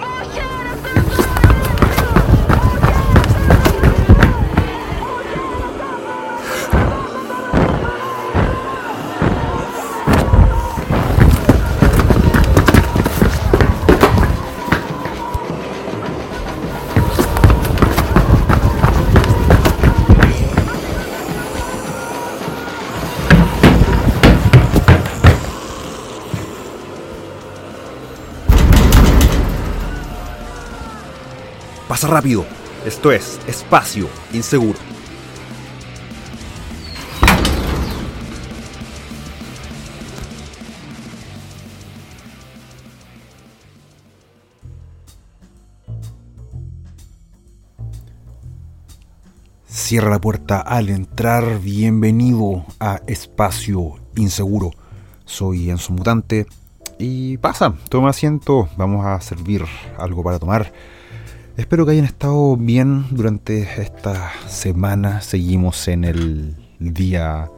Pasa rápido. Esto es Espacio Inseguro. Cierra la puerta al entrar. Bienvenido a Espacio Inseguro. Soy Enzo Mutante. Y pasa, toma asiento. Vamos a servir algo para tomar. Espero que hayan estado bien durante esta semana. Seguimos en el día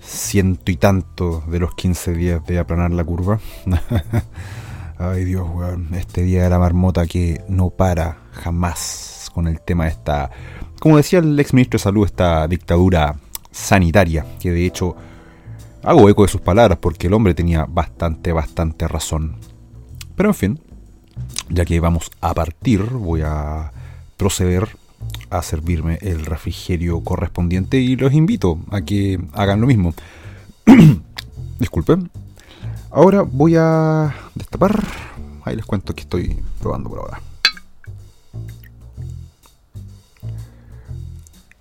ciento y tanto de los 15 días de aplanar la curva. Ay Dios, weón. Este día de la marmota que no para jamás con el tema de esta, como decía el ex ministro de Salud, esta dictadura sanitaria, que de hecho hago eco de sus palabras porque el hombre tenía bastante, bastante razón. Pero en fin, ya que vamos a partir, voy a proceder a servirme el refrigerio correspondiente y los invito a que hagan lo mismo. Disculpen. Ahora voy a destapar. Ahí les cuento que estoy probando por ahora.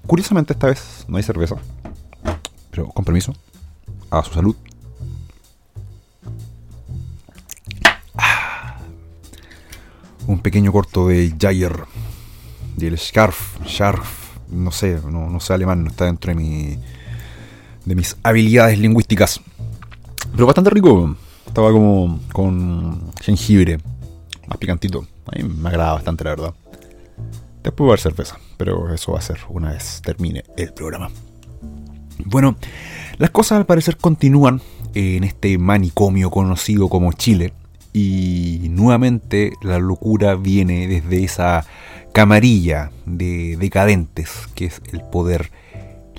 Curiosamente esta vez no hay cerveza. Pero con permiso. A su salud. Un pequeño corto de Jair, del Scarf, Scharf, no sé, no, sé alemán, no está dentro de, mi, de mis habilidades lingüísticas. Pero bastante rico, estaba como con jengibre, más picantito. A mí me agrada bastante, la verdad. Después va a haber cerveza, pero eso va a ser una vez termine el programa. Bueno, las cosas al parecer continúan en este manicomio conocido como Chile y nuevamente la locura viene desde esa camarilla de decadentes que es el poder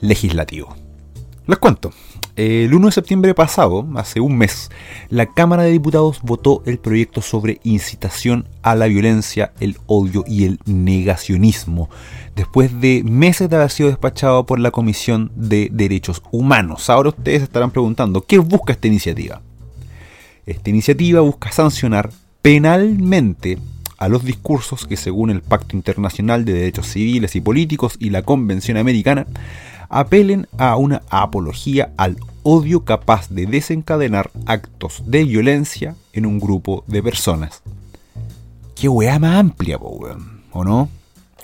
legislativo. Les cuento. El 1 de septiembre pasado, hace un mes, la Cámara de Diputados votó el proyecto sobre incitación a la violencia, el odio y el negacionismo, después de meses de haber sido despachado por la Comisión de Derechos Humanos. Ahora ustedes estarán preguntando, ¿qué busca esta iniciativa? Esta iniciativa busca sancionar penalmente a los discursos que según el Pacto Internacional de Derechos Civiles y Políticos y la Convención Americana apelen a una apología al odio capaz de desencadenar actos de violencia en un grupo de personas. Qué weá más amplia, ¿o no?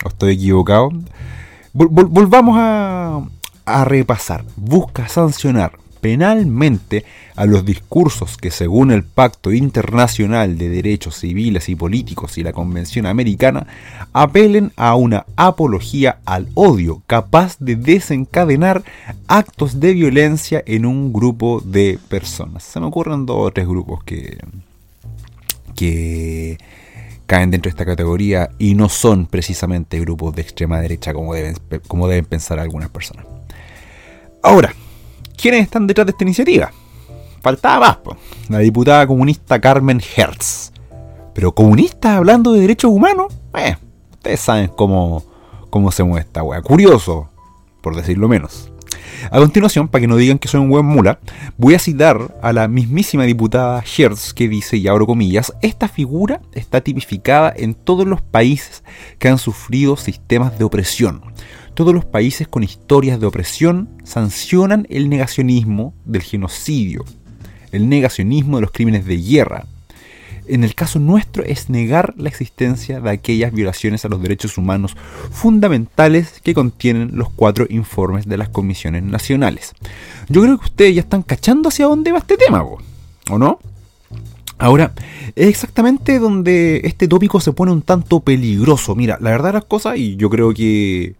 ¿O estoy equivocado? volvamos a, a repasar. Busca sancionar penalmente a los discursos que según el Pacto Internacional de Derechos Civiles y Políticos y la Convención Americana apelen a una apología al odio capaz de desencadenar actos de violencia en un grupo de personas. Se me ocurren dos o tres grupos que, que caen dentro de esta categoría y no son precisamente grupos de extrema derecha como deben, como deben pensar algunas personas. Ahora, ¿Quiénes están detrás de esta iniciativa? Faltaba más, la diputada comunista Carmen Hertz. Pero comunista hablando de derechos humanos, eh, ustedes saben cómo, cómo se mueve esta wea. Curioso, por decirlo menos. A continuación, para que no digan que soy un buen mula, voy a citar a la mismísima diputada Hertz que dice, y abro comillas, esta figura está tipificada en todos los países que han sufrido sistemas de opresión todos los países con historias de opresión sancionan el negacionismo del genocidio, el negacionismo de los crímenes de guerra. En el caso nuestro es negar la existencia de aquellas violaciones a los derechos humanos fundamentales que contienen los cuatro informes de las comisiones nacionales. Yo creo que ustedes ya están cachando hacia dónde va este tema, ¿o no? Ahora, es exactamente donde este tópico se pone un tanto peligroso. Mira, la verdad las cosas, y yo creo que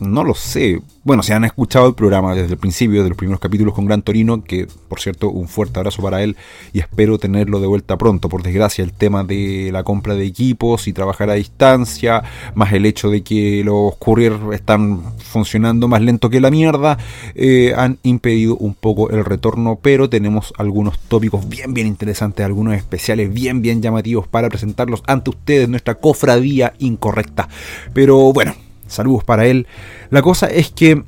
no lo sé. Bueno, si han escuchado el programa desde el principio, de los primeros capítulos con Gran Torino, que por cierto, un fuerte abrazo para él y espero tenerlo de vuelta pronto. Por desgracia, el tema de la compra de equipos y trabajar a distancia, más el hecho de que los courier están funcionando más lento que la mierda, eh, han impedido un poco el retorno, pero tenemos algunos tópicos bien, bien interesantes, algunos especiales bien, bien llamativos para presentarlos ante ustedes, nuestra cofradía incorrecta. Pero bueno Saludos para él. La cosa es que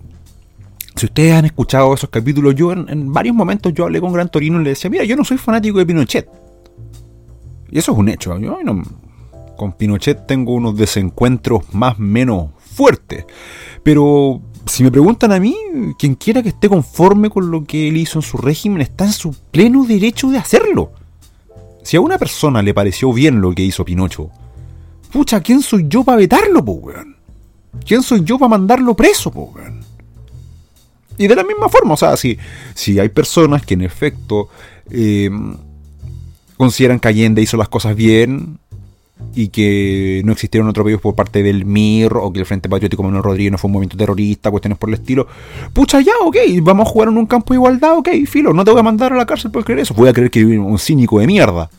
si ustedes han escuchado esos capítulos, yo en, varios momentos yo hablé con Gran Torino y le decía, mira, yo no soy fanático de Pinochet. Y eso es un hecho. Yo con Pinochet tengo unos desencuentros más menos fuertes. Pero si me preguntan a mí, quien quiera que esté conforme con lo que él hizo en su régimen está en su pleno derecho de hacerlo. Si a una persona le pareció bien lo que hizo Pinocho, pucha, ¿quién soy yo para vetarlo, po, weón? ¿Quién soy yo para mandarlo preso, po, Y de la misma forma, o sea, si, si hay personas que en efecto eh, consideran que Allende hizo las cosas bien y que no existieron atropellos por parte del MIR o que el Frente Patriótico Manuel Rodríguez no fue un movimiento terrorista, cuestiones por el estilo. Pucha, ya, ok, vamos a jugar en un campo de igualdad, ok, filo, no te voy a mandar a la cárcel por creer eso. Voy a creer que un cínico de mierda.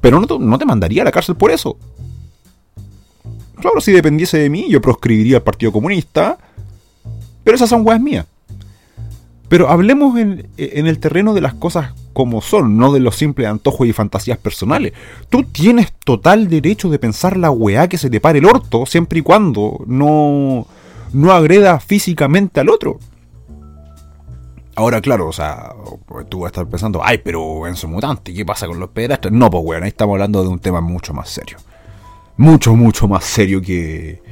Pero no no te mandaría a la cárcel por eso. Claro, si dependiese de mí, yo proscribiría al Partido Comunista. Pero esas son weas mías. Pero hablemos en, el terreno de las cosas como son, no de los simples antojos y fantasías personales. Tú tienes total derecho de pensar la weá que se te pare el orto, siempre y cuando no, no agreda físicamente al otro. Ahora, claro, o sea, tú vas a estar pensando, ay, pero en su mutante, ¿qué pasa con los pedestres? No, pues weón, ahí estamos hablando de un tema mucho más serio mucho, mucho más serio que,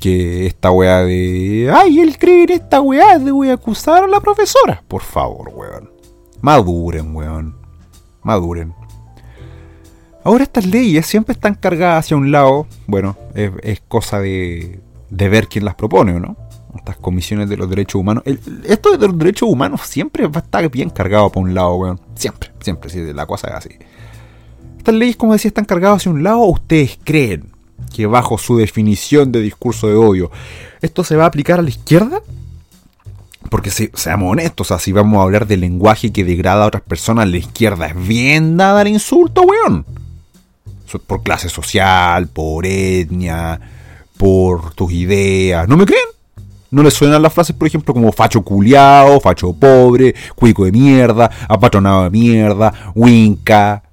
que esta weá de. Ay, él cree esta weá de voy a acusar a la profesora. Por favor, weón. Maduren, weón. Maduren. Ahora estas leyes siempre están cargadas hacia un lado. Bueno, es, cosa de, de, ver quién las propone, ¿no? Estas comisiones de los derechos humanos. esto de los derechos humanos siempre va a estar bien cargado por un lado, weón. Siempre, siempre. Si la cosa es así. Estas leyes, como decía, están cargadas hacia un lado ustedes creen que bajo su definición de discurso de odio, esto se va a aplicar a la izquierda? Porque si, seamos honestos, o si vamos a hablar de lenguaje que degrada a otras personas, la izquierda es bien dada al insulto, weón. Por clase social, por etnia, por tus ideas. ¿No me creen? ¿No les suenan las frases, por ejemplo, como facho culiao, facho pobre, cuico de mierda, apatronado de mierda, winca,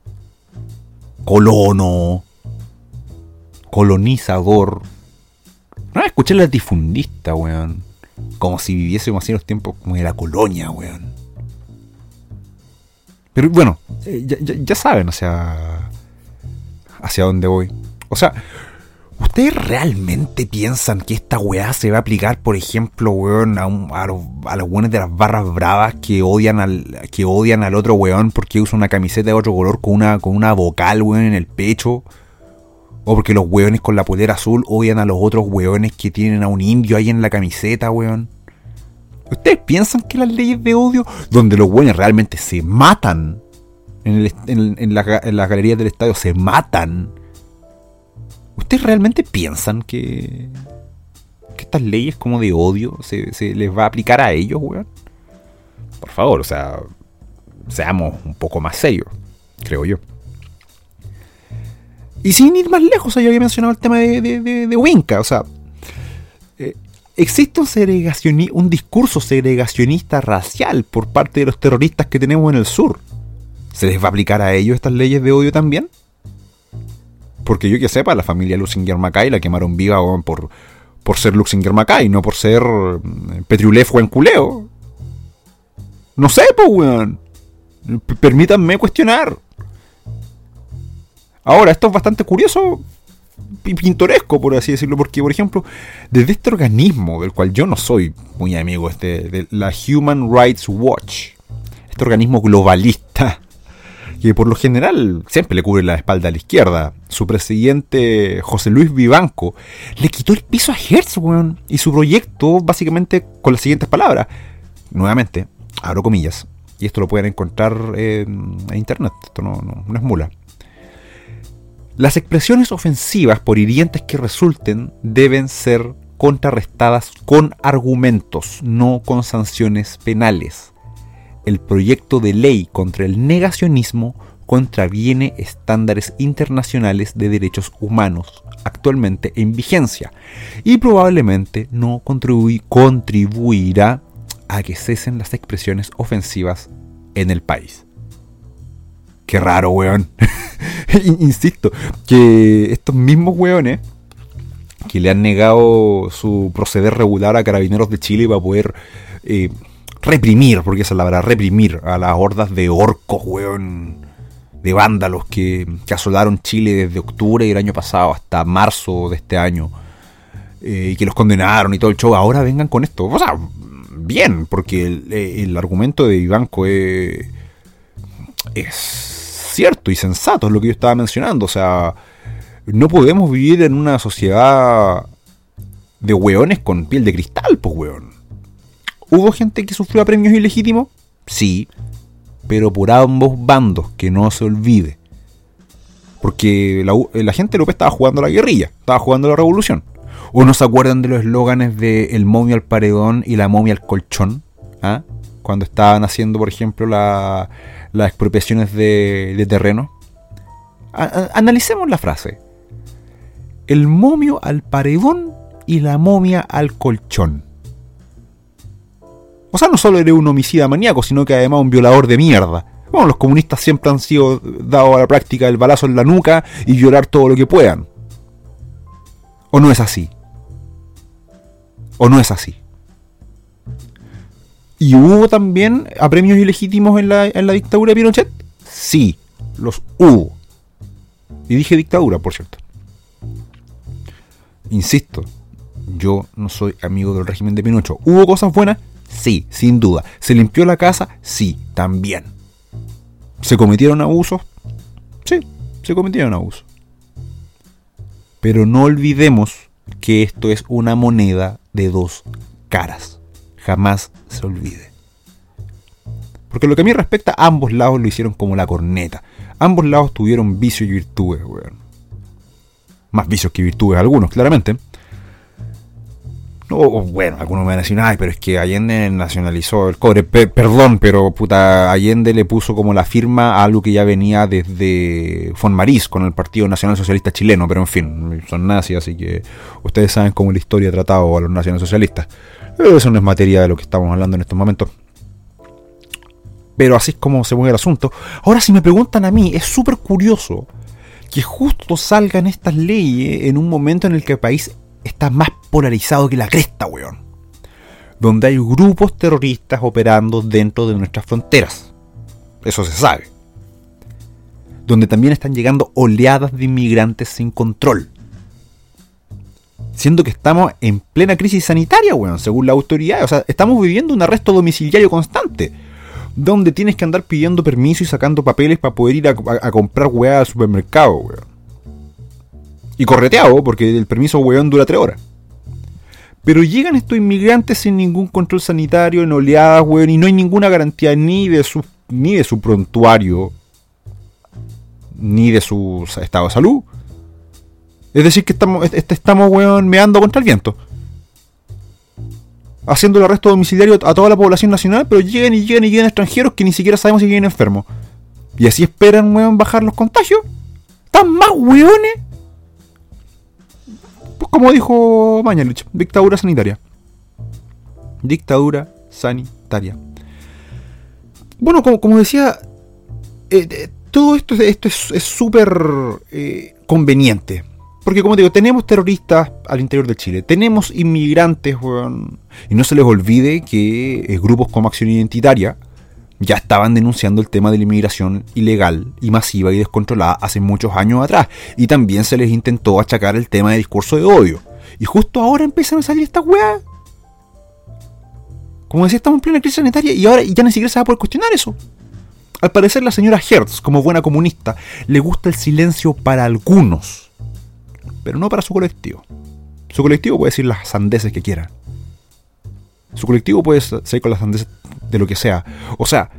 colono, colonizador. No, escuché la difundista, weón. Como si viviésemos así los tiempos como de la colonia, weón. Pero bueno, eh, ya, ya, saben hacia, hacia dónde voy. O sea, ¿Ustedes realmente piensan que esta weá se va a aplicar, por ejemplo, weón, a, los, a los weones de las barras bravas que odian al que odian al otro weón porque usa una camiseta de otro color con una, con una vocal, weón, en el pecho? O porque los weones con la polera azul odian a los otros weones que tienen a un indio ahí en la camiseta, weón. ¿Ustedes piensan que las leyes de odio, donde los weones realmente se matan, en, en, en las galerías del estadio se matan, ¿Ustedes realmente piensan que, que estas leyes como de odio se, les va a aplicar a ellos, weón? Por favor, o sea, seamos un poco más serios, creo yo. Y sin ir más lejos, yo había mencionado el tema de, de, Winca, o sea, eh, existe un, un discurso segregacionista racial por parte de los terroristas que tenemos en el sur. ¿Se les va a aplicar a ellos estas leyes de odio también? Porque yo que sepa, la familia Luxinger Mackay la quemaron viva por, por ser Luxinger Mackay, no por ser mm, Petriulef o Enculeo. No sé, pues, weón. Permítanme cuestionar. Ahora, esto es bastante curioso y pintoresco, por así decirlo, porque, por ejemplo, desde este organismo, del cual yo no soy muy amigo, este, de la Human Rights Watch, este organismo globalista, que por lo general siempre le cubre la espalda a la izquierda. Su presidente, José Luis Vivanco, le quitó el piso a Hertz, weón. Y su proyecto, básicamente, con las siguientes palabras. Nuevamente, abro comillas. Y esto lo pueden encontrar en, internet. Esto no, no es mula. Las expresiones ofensivas, por hirientes que resulten, deben ser contrarrestadas con argumentos, no con sanciones penales. El proyecto de ley contra el negacionismo contraviene estándares internacionales de derechos humanos actualmente en vigencia y probablemente no contribuirá a que cesen las expresiones ofensivas en el país. Qué raro, weón. Insisto, que estos mismos weones que le han negado su proceder regular a carabineros de Chile para poder eh, reprimir, porque esa es la verdad, reprimir a las hordas de orcos, weón, de vándalos que, que asolaron Chile desde octubre del año pasado hasta marzo de este año. Eh, y que los condenaron y todo el show, ahora vengan con esto. O sea, bien, porque el, argumento de Ivanco es, es cierto y sensato, es lo que yo estaba mencionando. O sea, no podemos vivir en una sociedad de hueones con piel de cristal, pues hueón. ¿Hubo gente que sufrió premios ilegítimos? Sí, pero por ambos bandos, que no se olvide. Porque la, la gente López estaba jugando la guerrilla, estaba jugando la revolución. ¿O no se acuerdan de los eslóganes de el momio al paredón y la momia al colchón? ¿Ah? Cuando estaban haciendo, por ejemplo, las expropiaciones de, terreno. analicemos la frase. El momio al paredón y la momia al colchón. O sea, no solo eres un homicida maníaco, sino que además un violador de mierda. Bueno, los comunistas siempre han sido dados a la práctica del balazo en la nuca y violar todo lo que puedan. ¿O no es así? ¿O no es así? ¿Y hubo también apremios ilegítimos en la, en la dictadura de Pinochet? Sí, los hubo. Y dije dictadura, por cierto. Insisto, yo no soy amigo del régimen de Pinochet. ¿Hubo cosas buenas? Sí, sin duda. ¿Se limpió la casa? Sí, también. ¿Se cometieron abusos? Sí, se cometieron abusos. Pero no olvidemos que esto es una moneda de dos caras. Jamás se olvide. Porque lo que a mí respecta, ambos lados lo hicieron como la corneta. Ambos lados tuvieron vicios y virtudes, weón. Más vicios que virtudes algunos, claramente. No, bueno, algunos me van a decir, ay, pero es que Allende nacionalizó el cobre. perdón, pero puta, Allende le puso como la firma a algo que ya venía desde Fonmarís con el Partido Nacional Socialista Chileno, pero en fin, son nazis, así que ustedes saben cómo la historia ha tratado a los nacionalsocialistas. Eso no es materia de lo que estamos hablando en estos momentos. Pero así es como se mueve el asunto. Ahora, si me preguntan a mí, es súper curioso que justo salgan estas leyes en un momento en el que el país está más polarizado que la cresta, weón. Donde hay grupos terroristas operando dentro de nuestras fronteras. Eso se sabe. Donde también están llegando oleadas de inmigrantes sin control. Siendo que estamos en plena crisis sanitaria, weón, según la autoridad. O sea, estamos viviendo un arresto domiciliario constante. Donde tienes que andar pidiendo permiso y sacando papeles para poder ir a, comprar weá al supermercado, weón. Y correteado, porque el permiso weón dura tres horas. Pero llegan estos inmigrantes sin ningún control sanitario, en oleadas, weón, y no hay ninguna garantía ni de su, ni de su prontuario, ni de su estado de salud. Es decir, que estamos, estamos weón, meando contra el viento. Haciendo el arresto domiciliario a toda la población nacional, pero llegan y llegan y llegan extranjeros que ni siquiera sabemos si vienen enfermos. Y así esperan, weón, bajar los contagios. ¿Están más weones? Pues como dijo Mañalich, dictadura sanitaria. Dictadura sanitaria. Bueno, como, decía, eh, eh, todo esto, esto es súper eh, conveniente. Porque como digo, tenemos terroristas al interior de Chile, tenemos inmigrantes, y no se les olvide que grupos como Acción Identitaria, ya estaban denunciando el tema de la inmigración ilegal y masiva y descontrolada hace muchos años atrás. Y también se les intentó achacar el tema de discurso de odio. Y justo ahora empiezan a salir estas weas. Como decía, estamos en plena crisis sanitaria y ahora ya ni siquiera se va a poder cuestionar eso. Al parecer la señora Hertz, como buena comunista, le gusta el silencio para algunos, pero no para su colectivo. Su colectivo puede decir las sandeces que quiera. Su colectivo puede ser con las sandeces de lo que sea. O sea,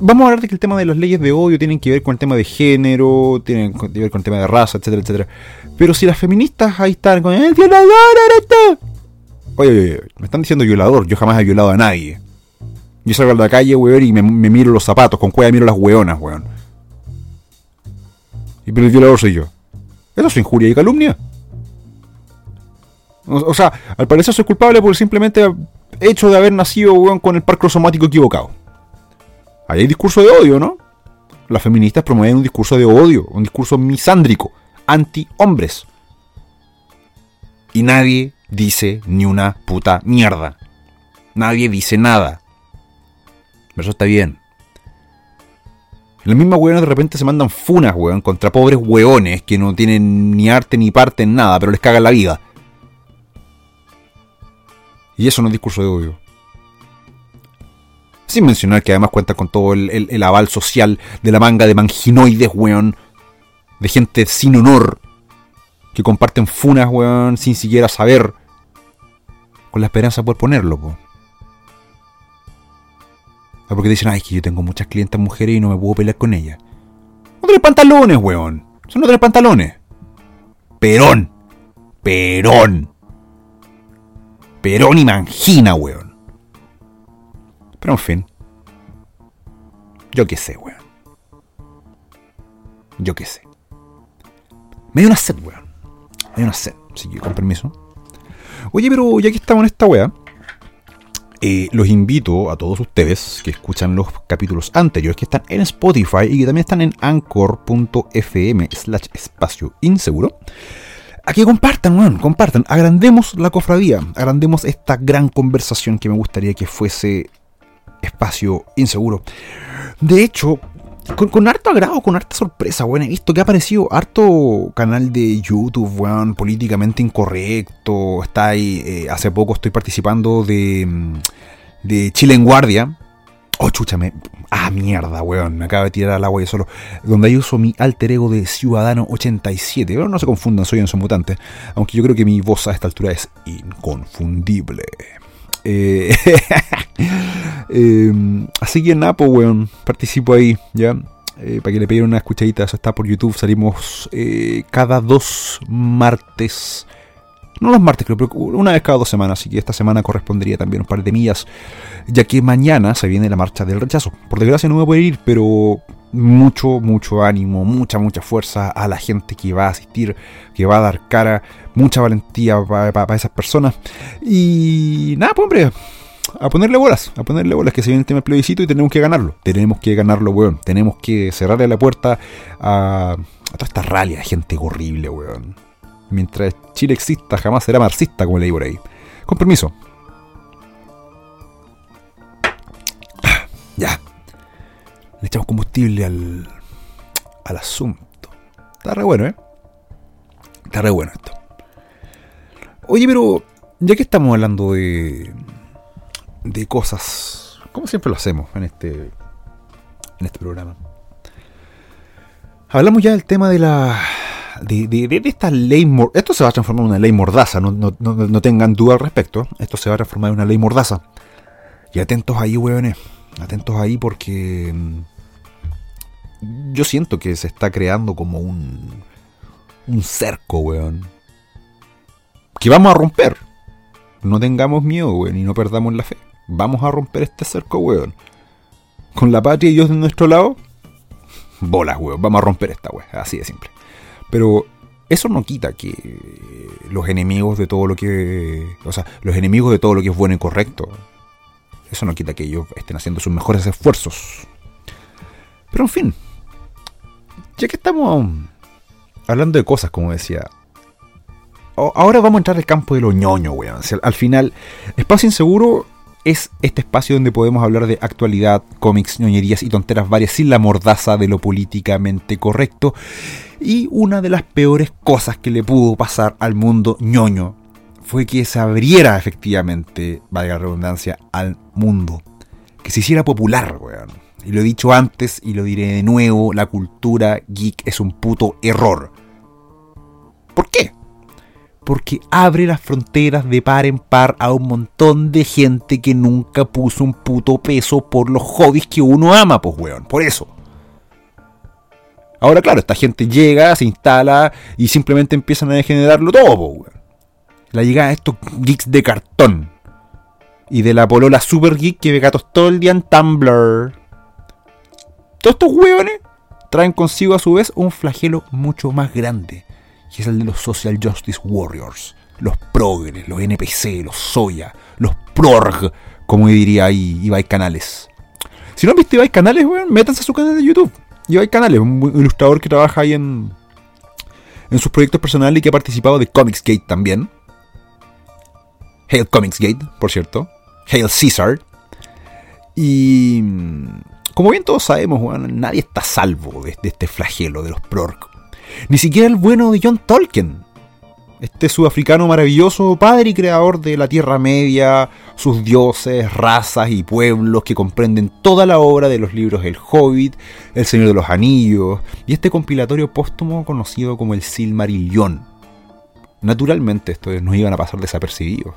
Vamos a hablar de que el tema de las leyes de odio tienen que ver con el tema de género, tienen que ver con el tema de raza, etcétera, etcétera. Pero si las feministas ahí están con el violador eres tú. Oye, oye, oye, me están diciendo violador, yo jamás he violado a nadie. Yo salgo a la calle, weón, y me, miro los zapatos, con cueva miro las weonas, weón. Y pero el violador soy yo. ¿Eso es injuria y calumnia? O, sea, al parecer soy culpable por simplemente hecho de haber nacido, weón, con el par crosomático equivocado. Ahí hay discurso de odio, ¿no? Las feministas promueven un discurso de odio, un discurso misándrico, anti-hombres. Y nadie dice ni una puta mierda. Nadie dice nada. Pero eso está bien. Las mismas weones de repente se mandan funas, weón, contra pobres weones que no tienen ni arte ni parte en nada, pero les cagan la vida. Y eso no es discurso de odio. Sin mencionar que además cuenta con todo el, aval social de la manga de manginoides, weón. De gente sin honor. Que comparten funas, weón, sin siquiera saber. Con la esperanza de poder ponerlo, po. Ah, porque dicen, ay, que yo tengo muchas clientes mujeres y no me puedo pelear con ellas. No tenés pantalones, weón. Son no tenés pantalones. Perón. Perón. Perón y mangina, weón. Pero en fin. Yo qué sé, weón. Yo qué sé. Me dio una sed, weón. Me dio una sed. Así que con permiso. Oye, pero ya que estamos en esta weá. Eh, los invito a todos ustedes que escuchan los capítulos anteriores que están en Spotify y que también están en anchor.fm slash espacio inseguro. A que compartan, weón, compartan. Agrandemos la cofradía. Agrandemos esta gran conversación que me gustaría que fuese espacio inseguro. De hecho, con, harto agrado, con harta sorpresa, weón. He visto que ha aparecido harto canal de YouTube, weón, políticamente incorrecto. Está ahí, eh, hace poco estoy participando de, mm, de Chile en Guardia. Oh, chúchame. Ah, mierda, weón. Me acaba de tirar al agua yo solo. Donde ahí uso mi alter ego de Ciudadano 87. Pero no se confundan, soy un mutante. Aunque yo creo que mi voz a esta altura es inconfundible. Eh, em, así que Napo, weón, participo ahí, ¿ya? Eh, para que le peguen una escuchadita, eso está por YouTube. Salimos eh, cada dos martes. No los martes, creo, pero una vez cada dos semanas. Así que esta semana correspondería también un par de millas. Ya que mañana se viene la marcha del rechazo. Por desgracia no voy a poder ir, pero mucho, mucho ánimo, mucha, mucha fuerza a la gente que va a asistir, que va a dar cara, mucha valentía para esas personas. Y nada, pues hombre, a ponerle bolas, a ponerle bolas, que se viene el tema del plebiscito y tenemos que ganarlo. Tenemos que ganarlo, weón. Tenemos que cerrarle la puerta a, toda esta rally de gente horrible, weón. Mientras Chile exista, jamás será marxista, como leí por ahí. Con permiso. Ya le echamos combustible al, al asunto. Está re bueno, ¿eh? Está re bueno esto. Oye, pero ya que estamos hablando de, de cosas, como siempre lo hacemos en este, en este programa, hablamos ya del tema de la de, de, esta ley. Esto se va a transformar en una ley mordaza, no, no, no, tengan duda al respecto. Esto se va a transformar en una ley mordaza. Y atentos ahí, weones. Atentos ahí porque yo siento que se está creando como un, un cerco, weón. Que vamos a romper. No tengamos miedo, weón, y no perdamos la fe. Vamos a romper este cerco, weón. Con la patria y Dios de nuestro lado, bolas, weón. Vamos a romper esta, weón. Así de simple. Pero eso no quita que los enemigos de todo lo que. O sea, los enemigos de todo lo que es bueno y correcto. Eso no quita que ellos estén haciendo sus mejores esfuerzos. Pero en fin, ya que estamos hablando de cosas, como decía, ahora vamos a entrar al campo de lo ñoño, weón. al final, Espacio Inseguro es este espacio donde podemos hablar de actualidad, cómics, ñoñerías y tonteras varias sin la mordaza de lo políticamente correcto. Y una de las peores cosas que le pudo pasar al mundo ñoño fue que se abriera efectivamente, valga redundancia, al mundo. Que se hiciera popular, weón. Y lo he dicho antes y lo diré de nuevo, la cultura geek es un puto error. ¿Por qué? porque abre las fronteras de par en par a un montón de gente que nunca puso un puto peso por los hobbies que uno ama, pues weón, por eso. Ahora, claro, esta gente llega, se instala y simplemente empiezan a degenerarlo todo, weón. La llegada de estos geeks de cartón. Y de la polola super geek que ve gatos todo el día en Tumblr. Todos estos weones traen consigo a su vez un flagelo mucho más grande que es el de los Social Justice Warriors, los progres, los NPC, los Soya, los prorg, como diría ahí Ibai Canales. Si no han visto Ibai Canales, weón, métanse a su canal de YouTube. Ibai Canales, un ilustrador que trabaja ahí en, en sus proyectos personales y que ha participado de Comicsgate también. Hail Comicsgate, por cierto. Hail Caesar. Y como bien todos sabemos, weón, nadie está salvo de, de este flagelo de los prorg. Ni siquiera el bueno de John Tolkien. Este sudafricano maravilloso, padre y creador de la Tierra Media, sus dioses, razas y pueblos que comprenden toda la obra de los libros El Hobbit, El Señor de los Anillos y este compilatorio póstumo conocido como el Silmarillion. Naturalmente estos no iban a pasar desapercibidos.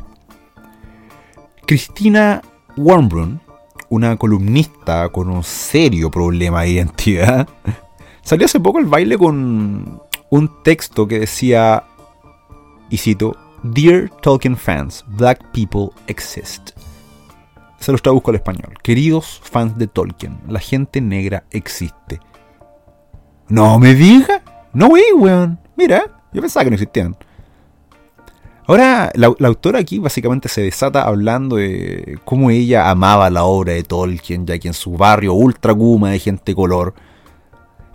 Cristina Warmbrun, una columnista con un serio problema de identidad, Salió hace poco el baile con un texto que decía, y cito, Dear Tolkien fans, black people exist. Se los traduzco al español. Queridos fans de Tolkien, la gente negra existe. No me diga. No, wey, weón. Mira, yo pensaba que no existían. Ahora, la, la, autora aquí básicamente se desata hablando de cómo ella amaba la obra de Tolkien, ya que en su barrio ultra guma de gente color,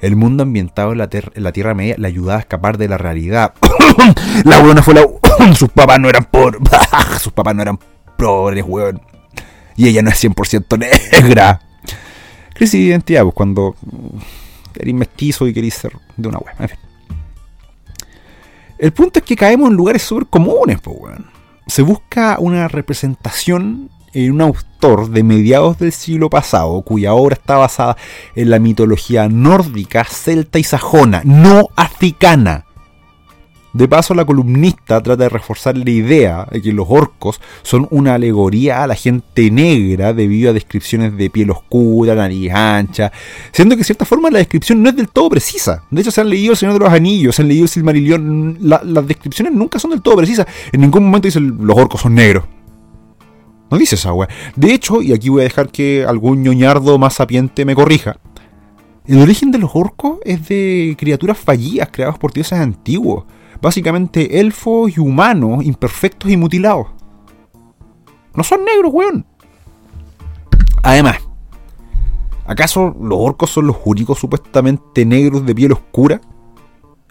el mundo ambientado en la, Tierra Media le ayudaba a escapar de la realidad. la buena fue la... sus papás no eran pobres. sus papás no eran pobres, weón. Y ella no es 100% negra. Crisis de identidad, pues cuando eres mestizo y querés ser de una weón. En fin. El punto es que caemos en lugares súper comunes, pues, weón. Se busca una representación en un autor de mediados del siglo pasado, cuya obra está basada en la mitología nórdica, celta y sajona, no africana. De paso, la columnista trata de reforzar la idea de que los orcos son una alegoría a la gente negra debido a descripciones de piel oscura, nariz ancha, siendo que de cierta forma la descripción no es del todo precisa. De hecho, se han leído El Señor de los Anillos, se han leído Silmarillion, las descripciones nunca son del todo precisas. En ningún momento dicen los orcos son negros. No dice esa weá. De hecho, y aquí voy a dejar que algún ñoñardo más sapiente me corrija. El origen de los orcos es de criaturas fallidas creadas por dioses antiguos. Básicamente elfos y humanos imperfectos y mutilados. No son negros, weón. Además, ¿acaso los orcos son los únicos supuestamente negros de piel oscura?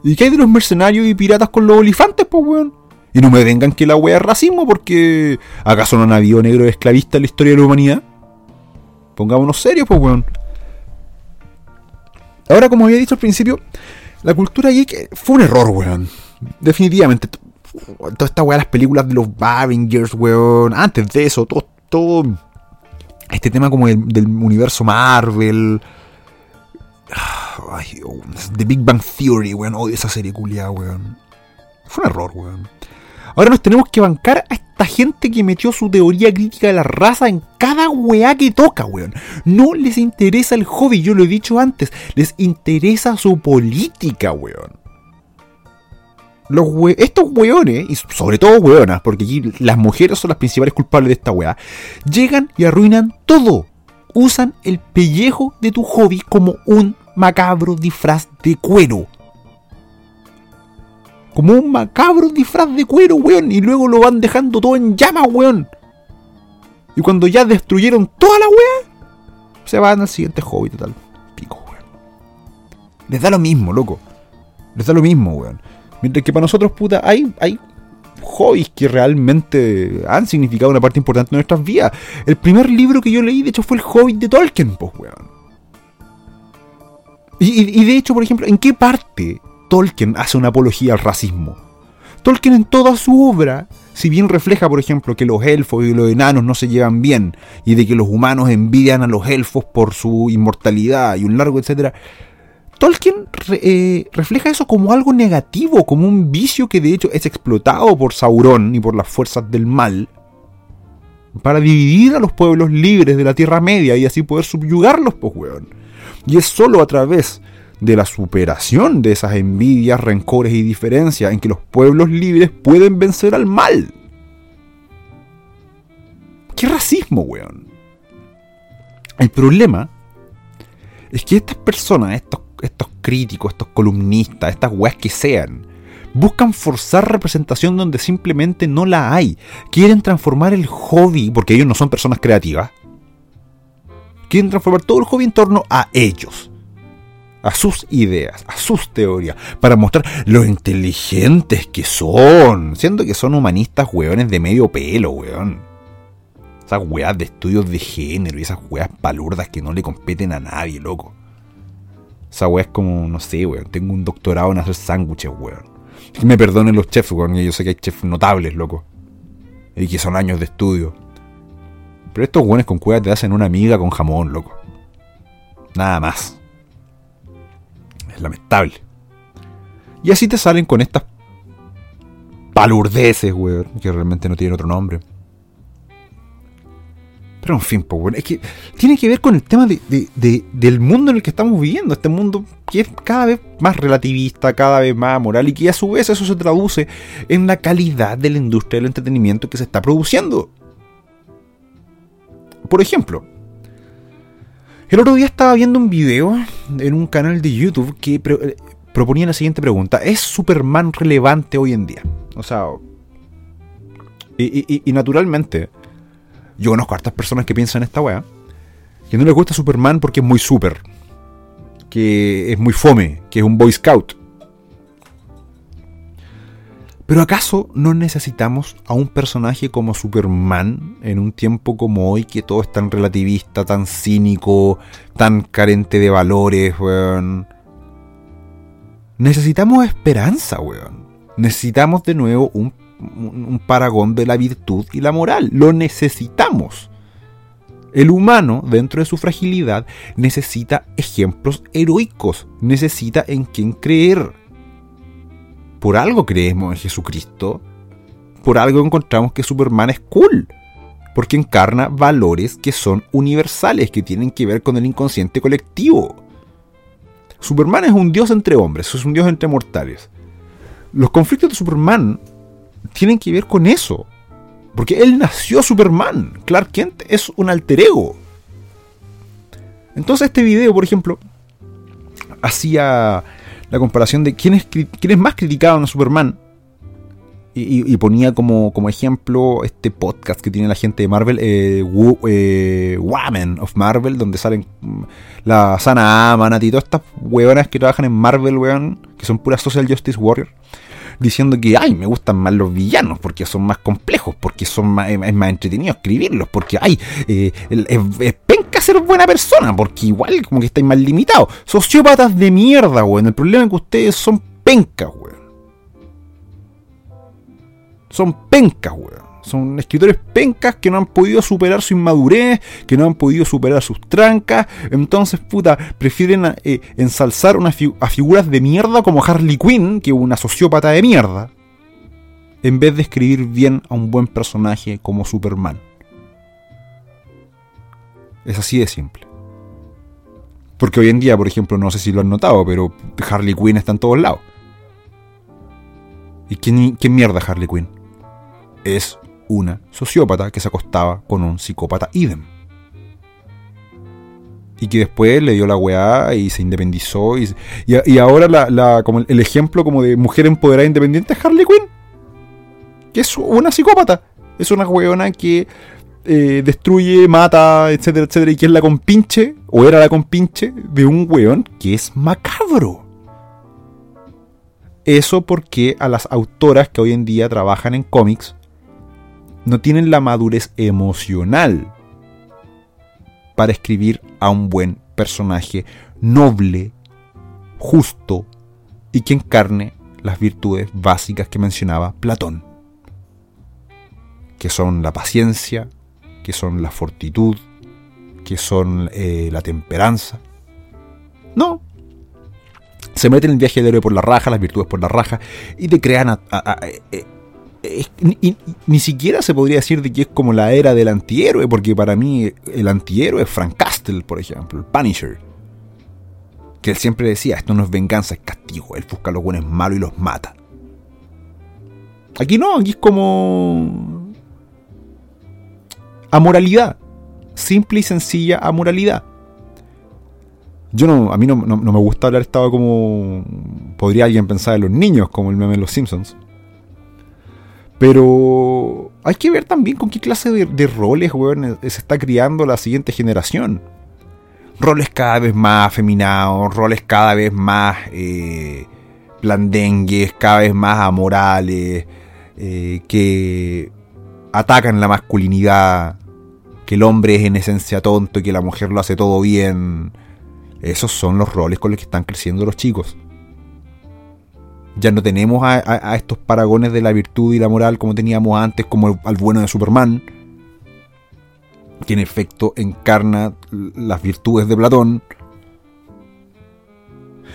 ¿Y qué hay de los mercenarios y piratas con los olifantes, pues, weón? Y no me vengan que la wea es racismo porque ¿acaso no han habido negros esclavistas en la historia de la humanidad? Pongámonos serios, pues weón. Ahora, como había dicho al principio, la cultura geek fue un error, weón. Definitivamente. Toda esta weá, las películas de los Avengers, weón. Antes de eso, todo, todo este tema como del universo Marvel. Ay, oh, The Big Bang Theory, weón. Odio esa serie culiada, weón. Fue un error, weón. Ahora nos tenemos que bancar a esta gente que metió su teoría crítica de la raza en cada weá que toca, weón. No les interesa el hobby, yo lo he dicho antes. Les interesa su política, weón. Los estos weones, y sobre todo weonas, porque aquí las mujeres son las principales culpables de esta weá, llegan y arruinan todo. Usan el pellejo de tu hobby como un macabro disfraz de cuero como un macabro disfraz de cuero, weón. Y luego lo van dejando todo en llamas, weón. Y cuando ya destruyeron toda la weá, se van al siguiente hobby total. Pico, weón. Les da lo mismo, loco. Les da lo mismo, weón. Mientras que para nosotros, puta, hay, hay hobbies que realmente han significado una parte importante de nuestras vidas. El primer libro que yo leí, de hecho, fue el Hobbit de Tolkien, pues, weón. y de hecho, por ejemplo, ¿en qué parte Tolkien hace una apología al racismo. Tolkien en toda su obra, si bien refleja, por ejemplo, que los elfos y los enanos no se llevan bien y de que los humanos envidian a los elfos por su inmortalidad y un largo etcétera, Tolkien eh, refleja eso como algo negativo, como un vicio que de hecho es explotado por Sauron y por las fuerzas del mal para dividir a los pueblos libres de la Tierra Media y así poder subyugarlos, pues, weón. Y es solo a través de la superación de esas envidias, rencores y diferencias en que los pueblos libres pueden vencer al mal. ¿Qué racismo, weón? El problema es que estas personas, estos, estos críticos, estos columnistas, estas weas que sean, buscan forzar representación donde simplemente no la hay. Quieren transformar el hobby, porque ellos no son personas creativas. Quieren transformar todo el hobby en torno a ellos. A sus ideas, a sus teorías, para mostrar lo inteligentes que son. Siendo que son humanistas, weones de medio pelo, weón. Esas weas de estudios de género y esas weas palurdas que no le competen a nadie, loco. Esa wea es como, no sé, weón. Tengo un doctorado en hacer sándwiches, weón. Que me perdonen los chefs, weón. Yo sé que hay chefs notables, loco. Y que son años de estudio. Pero estos weones con cuevas te hacen una amiga con jamón, loco. Nada más. Es lamentable. Y así te salen con estas palurdeces, weón. Que realmente no tienen otro nombre. Pero en fin, pues, bueno, es que tiene que ver con el tema del mundo en el que estamos viviendo. Este mundo que es cada vez más relativista, cada vez más moral y que a su vez eso se traduce en la calidad de la industria del entretenimiento que se está produciendo. Por ejemplo, el otro día estaba viendo un video en un canal de YouTube que eh, proponía la siguiente pregunta. ¿Es Superman relevante hoy en día? O sea... y naturalmente yo conozco a hartas personas que piensan esta weá. Que no les gusta Superman porque es muy super. Que es muy fome. Que es un Boy Scout. Pero ¿acaso no necesitamos a un personaje como Superman en un tiempo como hoy que todo es tan relativista, tan cínico, tan carente de valores, weón? Necesitamos esperanza, weón. Necesitamos de nuevo un un paragón de la virtud y la moral. Lo necesitamos. El humano, dentro de su fragilidad, necesita ejemplos heroicos, necesita en quien creer. Por algo creemos en Jesucristo, por algo encontramos que Superman es cool, porque encarna valores que son universales, que tienen que ver con el inconsciente colectivo. Superman es un dios entre hombres, es un dios entre mortales. Los conflictos de Superman tienen que ver con eso. Porque él nació Superman. Clark Kent es un alter ego. Entonces este video, por ejemplo, hacía la comparación de quién es, quién es más criticado a Superman. Y, ponía como, como, ejemplo este podcast que tiene la gente de Marvel, eh, eh of Marvel, donde salen mm, la Sana Amanat y todas estas huevonas que trabajan en Marvel, weón, que son puras Social Justice Warrior diciendo que, ay, me gustan más los villanos porque son más complejos, porque son más, es más entretenido escribirlos, porque, ay, eh, es, penca ser buena persona, porque igual como que estáis más limitados. Sociópatas de mierda, weón. El problema es que ustedes son pencas, weón. Son pencas, weón. Son escritores pencas que no han podido superar su inmadurez, que no han podido superar sus trancas. Entonces, puta, prefieren eh, ensalzar a figuras de mierda como Harley Quinn, que es una sociópata de mierda, en vez de escribir bien a un buen personaje como Superman. Es así de simple. Porque hoy en día, por ejemplo, no sé si lo han notado, pero Harley Quinn está en todos lados. ¿Y quién, quién mierda Harley Quinn? Es una sociópata que se acostaba con un psicópata idem. Y que después le dio la weá y se independizó. Y, y, ahora la, como el ejemplo como de mujer empoderada independiente es Harley Quinn. Que es una psicópata. Es una weona que eh, destruye, mata, etcétera, etcétera. Y que es la compinche, o era la compinche, de un weón que es macabro. Eso porque a las autoras que hoy en día trabajan en cómics no tienen la madurez emocional para escribir a un buen personaje noble, justo y que encarne las virtudes básicas que mencionaba Platón, que son la paciencia, que son la fortitud, que son eh, la temperanza. No. se meten el viaje del héroe por la raja, las virtudes por la raja, y te crean a, eh, ni, siquiera se podría decir de que es como la era del antihéroe, porque para mí el antihéroe es Frank Castle, por ejemplo, el Punisher. Que él siempre decía, esto no es venganza, es castigo. Él busca los buenos malos y los mata. Aquí no, aquí es como... Amoralidad. Simple y sencilla amoralidad. Yo no, a mí no, no, me gusta hablar estado como podría alguien pensar de los niños, como el meme de los Simpsons. Pero hay que ver también con qué clase de, roles, weón, se está criando la siguiente generación. Roles cada vez más afeminados, roles cada vez más eh, blandengues, cada vez más amorales, eh, que atacan la masculinidad, que el hombre es en esencia tonto y que la mujer lo hace todo bien esos son los roles con los que están creciendo los chicos. Ya no tenemos a, estos paragones de la virtud y la moral como teníamos antes, como al bueno de Superman, que en efecto encarna las virtudes de Platón.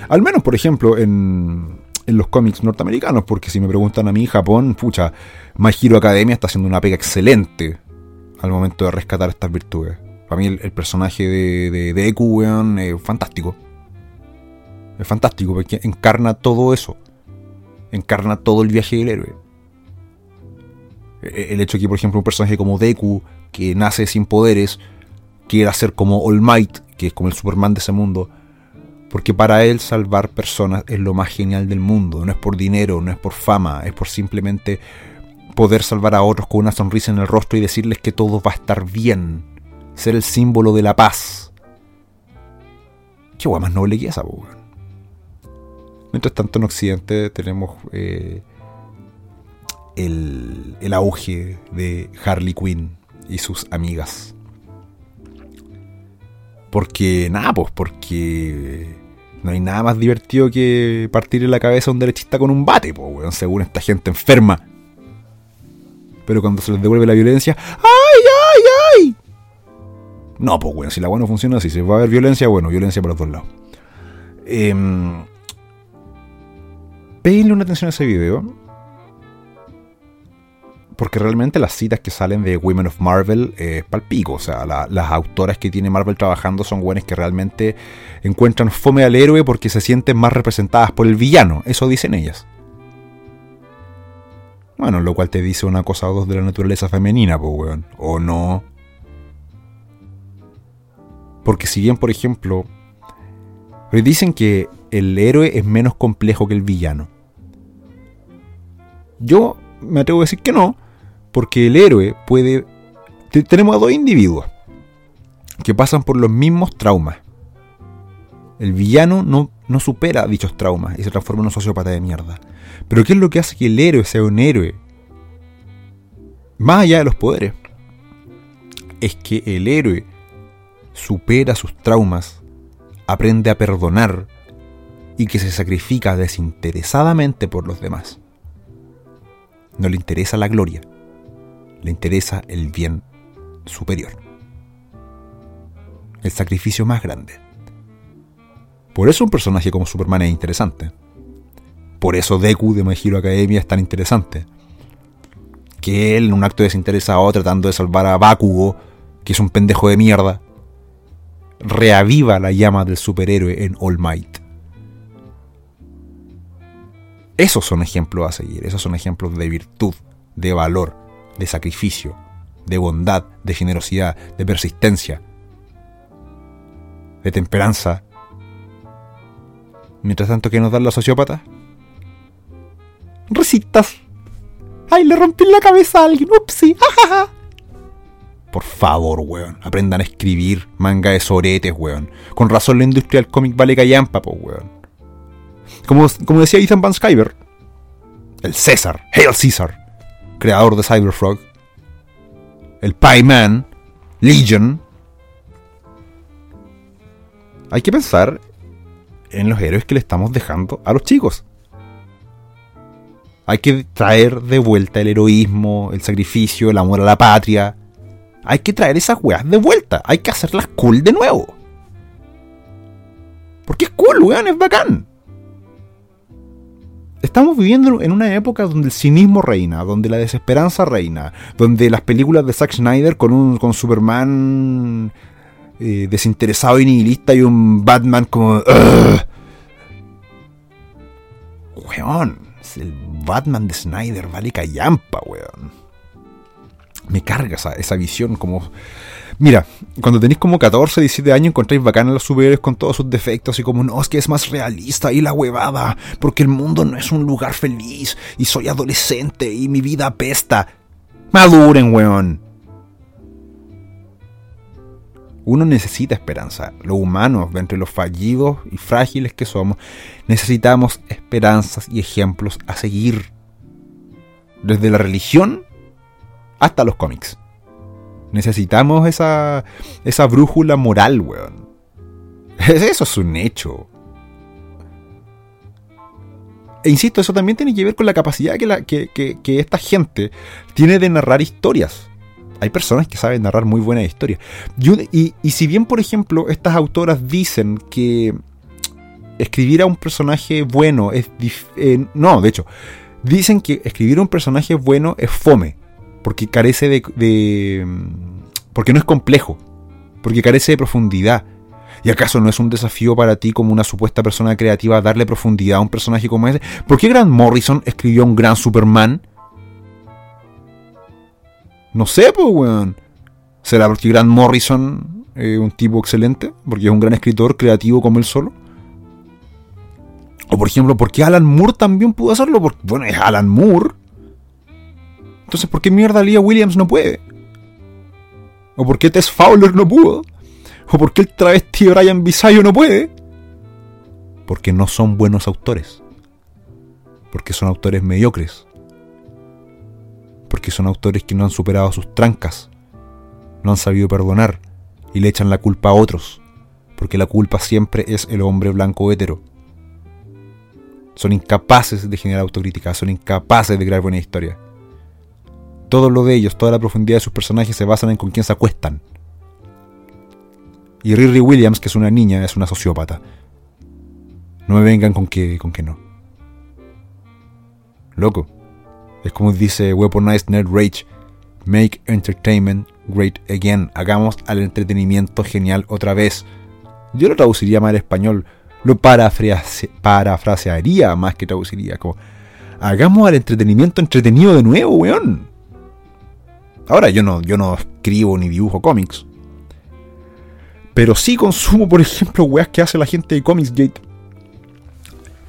Al menos, por ejemplo, en, en los cómics norteamericanos, porque si me preguntan a mí, Japón, pucha, My Hero Academia está haciendo una pega excelente al momento de rescatar estas virtudes. Para mí el, personaje de, de, Deku, weón, es fantástico. Es fantástico porque encarna todo eso. Encarna todo el viaje del héroe. E, el hecho de que, por ejemplo, un personaje como Deku, que nace sin poderes, quiera ser como All Might, que es como el Superman de ese mundo, porque para él salvar personas es lo más genial del mundo. No es por dinero, no es por fama, es por simplemente poder salvar a otros con una sonrisa en el rostro y decirles que todo va a estar bien ser el símbolo de la paz. Qué guay más noble que esa, Mientras tanto en Occidente tenemos eh, el, el auge de Harley Quinn y sus amigas. Porque, nada, pues, porque no hay nada más divertido que partirle la cabeza a un derechista con un bate, pues, según esta gente enferma. Pero cuando se les devuelve la violencia, ¡ay, ay, ay! No, pues bueno, si la buena funciona así, si va a haber violencia, bueno, violencia por los dos lados. Eh, una atención a ese video. Porque realmente las citas que salen de Women of Marvel es palpico. O sea, las autoras que tiene Marvel trabajando son buenas que realmente encuentran fome al héroe porque se sienten más representadas por el villano. Eso dicen ellas. Bueno, lo cual te dice una cosa o dos de la naturaleza femenina, pues, weón. O no. Porque si bien, por ejemplo, dicen que el héroe es menos complejo que el villano. Yo me atrevo a decir que no, porque el héroe puede... Tenemos a dos individuos que pasan por los mismos traumas. El villano no, no supera dichos traumas y se transforma en un sociópata de mierda. Pero ¿qué es lo que hace que el héroe sea un héroe? Más allá de los poderes. Es que el héroe supera sus traumas, aprende a perdonar y que se sacrifica desinteresadamente por los demás. No le interesa la gloria, le interesa el bien superior. El sacrificio más grande. Por eso un personaje como Superman es interesante. Por eso Deku de My Hero Academia es tan interesante. Que él, en un acto desinteresado, tratando de salvar a Bakugo, que es un pendejo de mierda, reaviva la llama del superhéroe en All Might. Esos son ejemplos a seguir, esos son ejemplos de virtud, de valor, de sacrificio, de bondad, de generosidad, de persistencia, de temperanza. Mientras tanto, ¿qué nos dan los sociópatas? Recitas. ¡Ay, le rompí la cabeza a alguien! ¡Upsi! Por favor, weón. Aprendan a escribir manga de soretes, weón. Con razón la industria del cómic vale callampa, po, weón. Como, como decía Ethan Van Skyver, el César, Hail Caesar, creador de Cyberfrog, el Pie Man, Legion. Hay que pensar en los héroes que le estamos dejando a los chicos. Hay que traer de vuelta el heroísmo, el sacrificio, el amor a la patria, hay que traer esas weas de vuelta. Hay que hacerlas cool de nuevo. Porque es cool, weón, es bacán. Estamos viviendo en una época donde el cinismo reina, donde la desesperanza reina, donde las películas de Zack Snyder con un con Superman eh, desinteresado y nihilista y un Batman como... Weón, el Batman de Snyder vale callampa, weón. Me carga esa, esa visión como Mira, cuando tenéis como 14, 17 años encontráis bacanas los superhéroes con todos sus defectos y como no, es que es más realista y la huevada, porque el mundo no es un lugar feliz y soy adolescente y mi vida apesta. Maduren, weón. Uno necesita esperanza. Los humanos, entre los fallidos y frágiles que somos, necesitamos esperanzas y ejemplos a seguir. Desde la religión hasta los cómics. Necesitamos esa, esa brújula moral, weón. Eso es un hecho. E insisto, eso también tiene que ver con la capacidad que, la, que, que, esta gente tiene de narrar historias. Hay personas que saben narrar muy buenas historias. Y, y, si bien, por ejemplo, estas autoras dicen que escribir a un personaje bueno es... Eh, no, de hecho, dicen que escribir a un personaje bueno es fome porque carece de, porque no es complejo, porque carece de profundidad. ¿Y acaso no es un desafío para ti como una supuesta persona creativa darle profundidad a un personaje como ese? ¿Por qué Grant Morrison escribió un gran Superman? No sé, pues, weón. ¿Será porque Grant Morrison es un tipo excelente? ¿Porque es un gran escritor creativo como él solo? O por ejemplo, ¿por qué Alan Moore también pudo hacerlo? Porque, bueno, es Alan Moore. Entonces, ¿por qué mierda Leah Williams no puede? ¿O por qué Tess Fowler no pudo? ¿O por qué el travesti Brian Bisayo no puede? Porque no son buenos autores. Porque son autores mediocres. Porque son autores que no han superado sus trancas. No han sabido perdonar. Y le echan la culpa a otros. Porque la culpa siempre es el hombre blanco hetero. Son incapaces de generar autocrítica. Son incapaces de crear buena historia. Todo lo de ellos, toda la profundidad de sus personajes se basan en con quién se acuestan. Y Riri Williams, que es una niña, es una sociópata. No me vengan con que, con que no. Loco. Es como dice Weaponized Nerd Rage. Make entertainment great again. Hagamos al entretenimiento genial otra vez. Yo lo traduciría más al español. Lo parafrasearía más que traduciría. Como, hagamos al entretenimiento entretenido de nuevo, weón. Ahora yo no, yo no escribo ni dibujo cómics. Pero sí consumo, por ejemplo, weas que hace la gente de Comicsgate.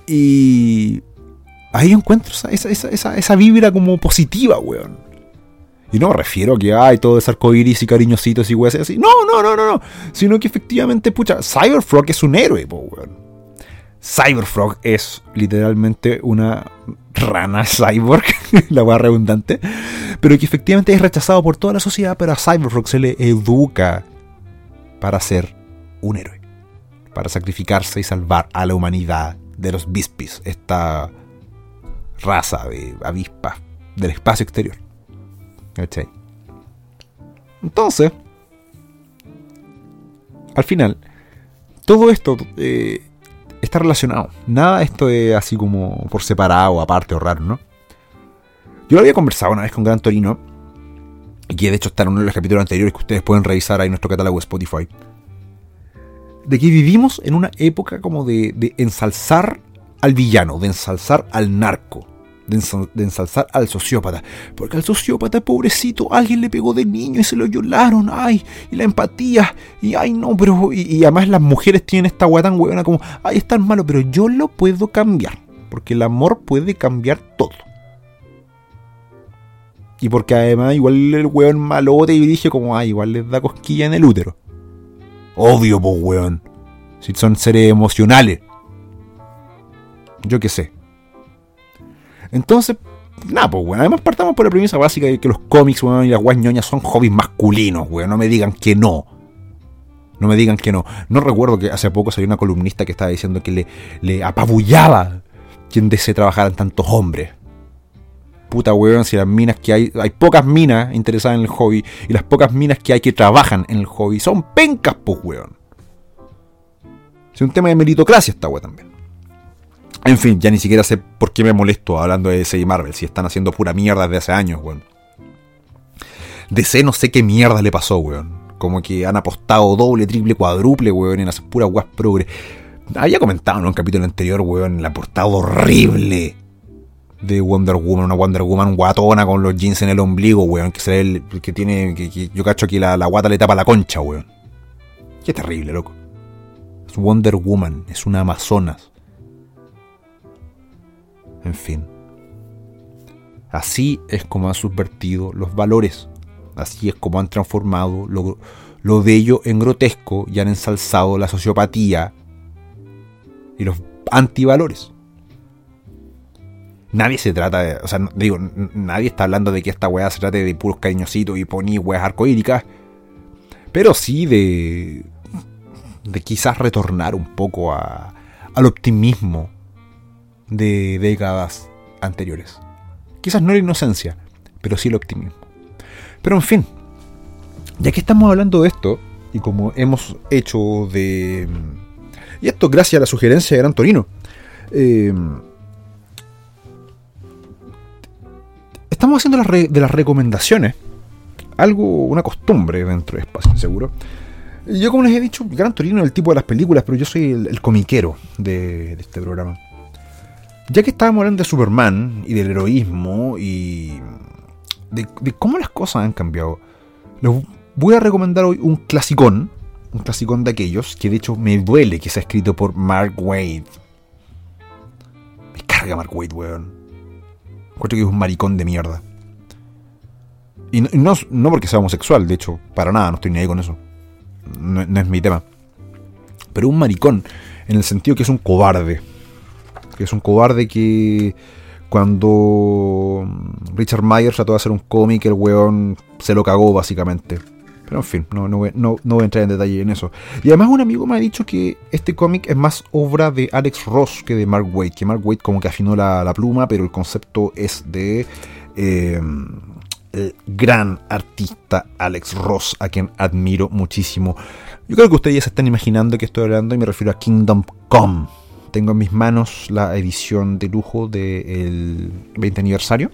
Y ahí encuentro esa, esa, esa, vibra como positiva, weón. Y no me refiero a que hay todo ese arcoiris y cariñositos y weas así. No, no, no, no, no. Sino que efectivamente, pucha, Cyberfrog es un héroe, weón. Cyberfrog es literalmente una rana cyborg, la wea redundante, pero que efectivamente es rechazado por toda la sociedad, pero a Cyberfrog se le educa para ser un héroe, para sacrificarse y salvar a la humanidad de los Bispis, esta raza de avispas del espacio exterior. Entonces, al final, todo esto eh, está relacionado. Nada esto es así como por separado, aparte o raro, ¿no? Yo lo había conversado una vez con Gran Torino, y que de hecho está en uno de los capítulos anteriores que ustedes pueden revisar ahí en nuestro catálogo de Spotify. De que vivimos en una época como de ensalzar al villano, de ensalzar al narco de, ensalzar al sociópata. Porque al sociópata, pobrecito, alguien le pegó de niño y se lo violaron. Ay, y la empatía. Y ay, no, pero. Y, además las mujeres tienen esta guata tan huevona como, ay, es tan malo, pero yo lo puedo cambiar. Porque el amor puede cambiar todo. Y porque además, igual el weón malote y dije como, ay, igual les da cosquilla en el útero. Obvio, pues, weón. Si son seres emocionales. Yo qué sé. Entonces, nada, pues, weón. Además, partamos por la premisa básica de que los cómics, weón, y las guas son hobbies masculinos, weón. No me digan que no. No me digan que no. No recuerdo que hace poco salió una columnista que estaba diciendo que le, le apabullaba quien desee trabajar en tantos hombres. Puta weón, si las minas que hay, hay pocas minas interesadas en el hobby, y las pocas minas que hay que trabajan en el hobby son pencas, pues weón. Es un tema de meritocracia esta weón también. En fin, ya ni siquiera sé por qué me molesto hablando de DC y Marvel, si están haciendo pura mierda desde hace años, weón. DC no sé qué mierda le pasó, weón. Como que han apostado doble, triple, cuádruple, weón, en hacer pura guas progre. Había comentado en un capítulo anterior, weón, la portada horrible de Wonder Woman, una Wonder Woman guatona con los jeans en el ombligo, weón, que se el, que tiene, que, yo cacho que la, la, guata le tapa la concha, weón. Qué terrible, loco. Es Wonder Woman, es una Amazonas. En fin. Así es como han subvertido los valores. Así es como han transformado lo, lo bello en grotesco y han ensalzado la sociopatía y los antivalores. Nadie se trata de. O sea, digo, nadie está hablando de que esta weá se trate de puros cariñositos y poní weas arcoíricas. Pero sí de. de quizás retornar un poco a, al optimismo de décadas anteriores. Quizás no la inocencia, pero sí el optimismo. Pero en fin, ya que estamos hablando de esto, y como hemos hecho de... Y esto gracias a la sugerencia de Gran Torino. Eh, estamos haciendo de las recomendaciones algo, una costumbre dentro de Espacio Seguro. Yo, como les he dicho, Gran Torino es el tipo de las películas, pero yo soy el, comiquero de, este programa. Ya que estábamos hablando de Superman y del heroísmo y de, cómo las cosas han cambiado, les voy a recomendar hoy un clasicón, un clasicón de aquellos que de hecho me duele que sea escrito por Mark Wade. Me carga Mark Wade, weón. Encuentro que es un maricón de mierda. Y no, no, porque sea homosexual, de hecho, para nada, no estoy ni ahí con eso. No, no es mi tema. Pero un maricón, en el sentido que es un cobarde que es un cobarde que cuando Richard Myers trató de hacer un cómic, el weón se lo cagó básicamente. Pero en fin, no, no, no, voy a entrar en detalle en eso. Y además un amigo me ha dicho que este cómic es más obra de Alex Ross que de Mark Waid. Que Mark Waid como que afinó la, pluma, pero el concepto es de eh, el gran artista Alex Ross, a quien admiro muchísimo. Yo creo que ustedes ya se están imaginando que estoy hablando y me refiero a Kingdom Come tengo en mis manos la edición de lujo del 20 aniversario,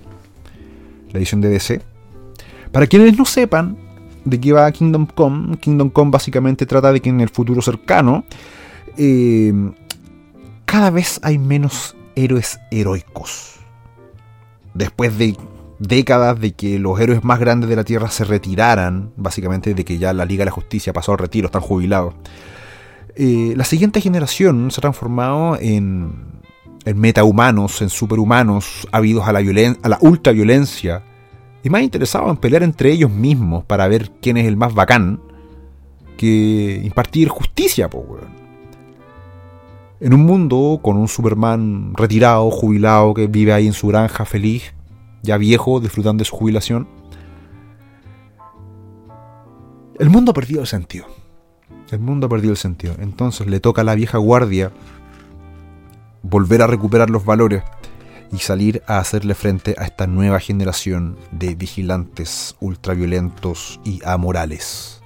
la edición de DC. Para quienes no sepan de qué va Kingdom Come, Kingdom Come básicamente trata de que en el futuro cercano eh, cada vez hay menos héroes heroicos. Después de décadas de que los héroes más grandes de la Tierra se retiraran, básicamente de que ya la Liga de la Justicia pasó al retiro, están jubilados. Eh, la siguiente generación se ha transformado en, en metahumanos, en superhumanos, habidos a la, a la ultraviolencia, y más interesados en pelear entre ellos mismos para ver quién es el más bacán, que impartir justicia, po, En un mundo con un Superman retirado, jubilado, que vive ahí en su granja feliz, ya viejo, disfrutando de su jubilación, el mundo ha perdido el sentido. El mundo ha perdido el sentido. Entonces le toca a la vieja guardia volver a recuperar los valores y salir a hacerle frente a esta nueva generación de vigilantes ultraviolentos y amorales.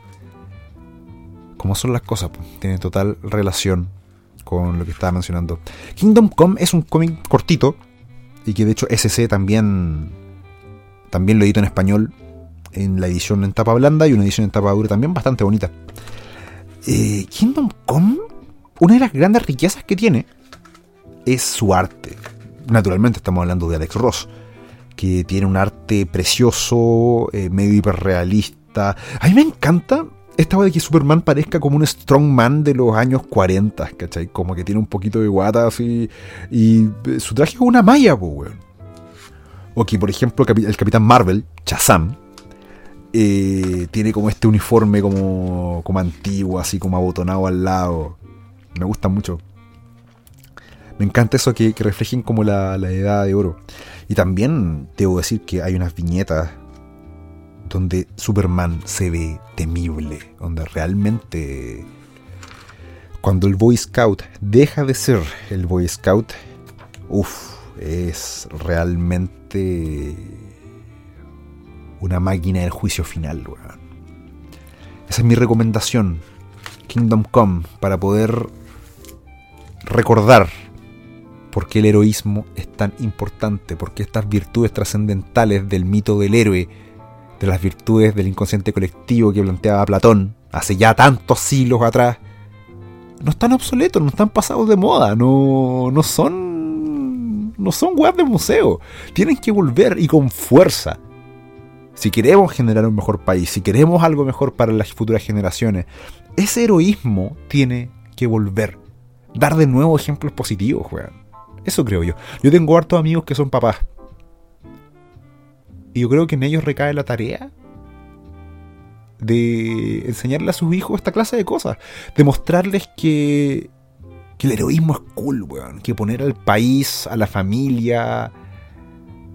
¿Cómo son las cosas? Tiene total relación con lo que estaba mencionando. Kingdom Come es un cómic cortito y que de hecho SC también también lo edito en español en la edición en tapa blanda y una edición en tapa dura también bastante bonita. Eh, Kingdom Come, una de las grandes riquezas que tiene es su arte. Naturalmente estamos hablando de Alex Ross, que tiene un arte precioso, eh, medio hiperrealista. A mí me encanta esta de que Superman parezca como un strongman de los años 40, ¿cachai? Como que tiene un poquito de guata así. Y su traje es una malla, pues, O que, por ejemplo, el Capitán Marvel, Shazam, eh, tiene como este uniforme como, como antiguo, así como abotonado al lado. Me gusta mucho. Me encanta eso que, reflejen como la, edad de oro. Y también debo decir que hay unas viñetas donde Superman se ve temible, donde realmente cuando el Boy Scout deja de ser el Boy Scout, uff, es realmente una máquina del juicio final, Esa es mi recomendación. Kingdom Come, para poder recordar por qué el heroísmo es tan importante, por qué estas virtudes trascendentales del mito del héroe, de las virtudes del inconsciente colectivo que planteaba Platón hace ya tantos siglos atrás, no están obsoletos, no están pasados de moda, no, no son. no son weas de museo. Tienen que volver y con fuerza. Si queremos generar un mejor país, si queremos algo mejor para las futuras generaciones, ese heroísmo tiene que volver. Dar de nuevo ejemplos positivos, weón. Eso creo yo. Yo tengo hartos amigos que son papás. Y yo creo que en ellos recae la tarea de enseñarle a sus hijos esta clase de cosas. Demostrarles que, que el heroísmo es cool, weón. Que poner al país, a la familia,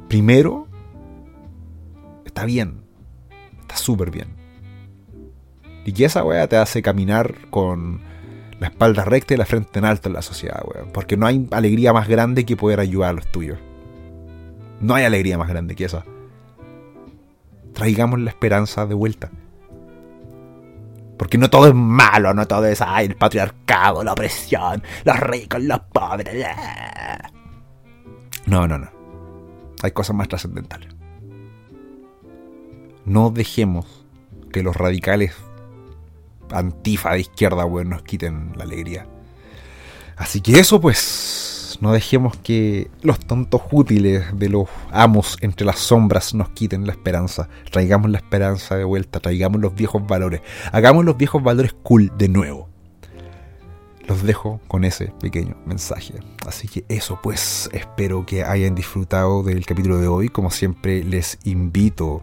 primero, está bien. Está súper bien. Y que esa weá te hace caminar con la espalda recta y la frente en alto en la sociedad, weón. Porque no hay alegría más grande que poder ayudar a los tuyos. No hay alegría más grande que esa. Traigamos la esperanza de vuelta. Porque no todo es malo, no todo es ay, el patriarcado, la opresión, los ricos, los pobres. No, no, no. Hay cosas más trascendentales. No dejemos que los radicales antifa de izquierda, weón, nos quiten la alegría. Así que eso, pues, no dejemos que los tontos útiles de los amos entre las sombras nos quiten la esperanza. Traigamos la esperanza de vuelta, traigamos los viejos valores. Hagamos los viejos valores cool de nuevo. Los dejo con ese pequeño mensaje. Así que eso pues, espero que hayan disfrutado del capítulo de hoy. Como siempre les invito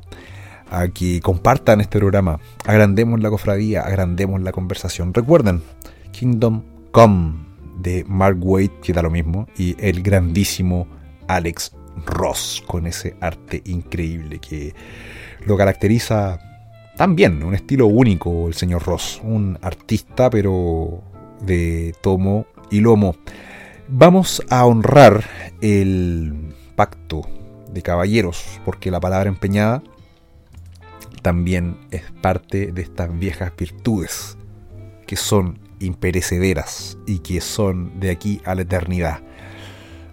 a que compartan este programa. Agrandemos la cofradía, agrandemos la conversación. Recuerden, Kingdom Come de Mark Waid, que da lo mismo, y el grandísimo Alex Ross, con ese arte increíble que lo caracteriza también, un estilo único el señor Ross, un artista pero de tomo y lomo. Vamos a honrar el pacto de caballeros, porque la palabra empeñada también es parte de estas viejas virtudes que son imperecederas y que son de aquí a la eternidad.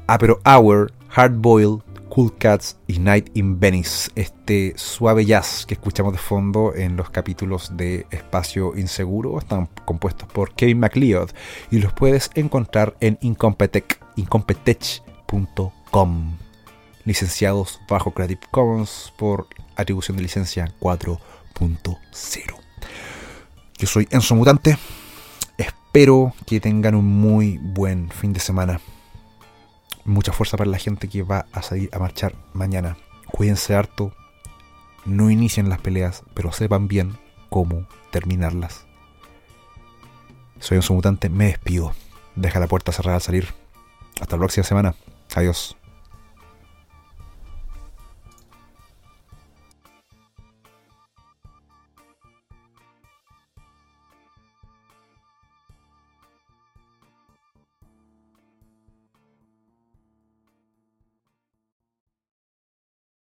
Ah, pero Hour, Hard Boiled, Cool Cats y Night in Venice, este suave jazz que escuchamos de fondo en los capítulos de Espacio Inseguro, están compuestos por Kevin MacLeod y los puedes encontrar en incompetech.com, licenciados bajo Creative Commons por atribución de licencia 4.0. Yo soy Enzo Mutante. Espero que tengan un muy buen fin de semana. Mucha fuerza para la gente que va a salir a marchar mañana. Cuídense harto. No inicien las peleas, pero sepan bien cómo terminarlas. Soy un mutante, me despido. Deja la puerta cerrada al salir. Hasta la próxima semana. Adiós.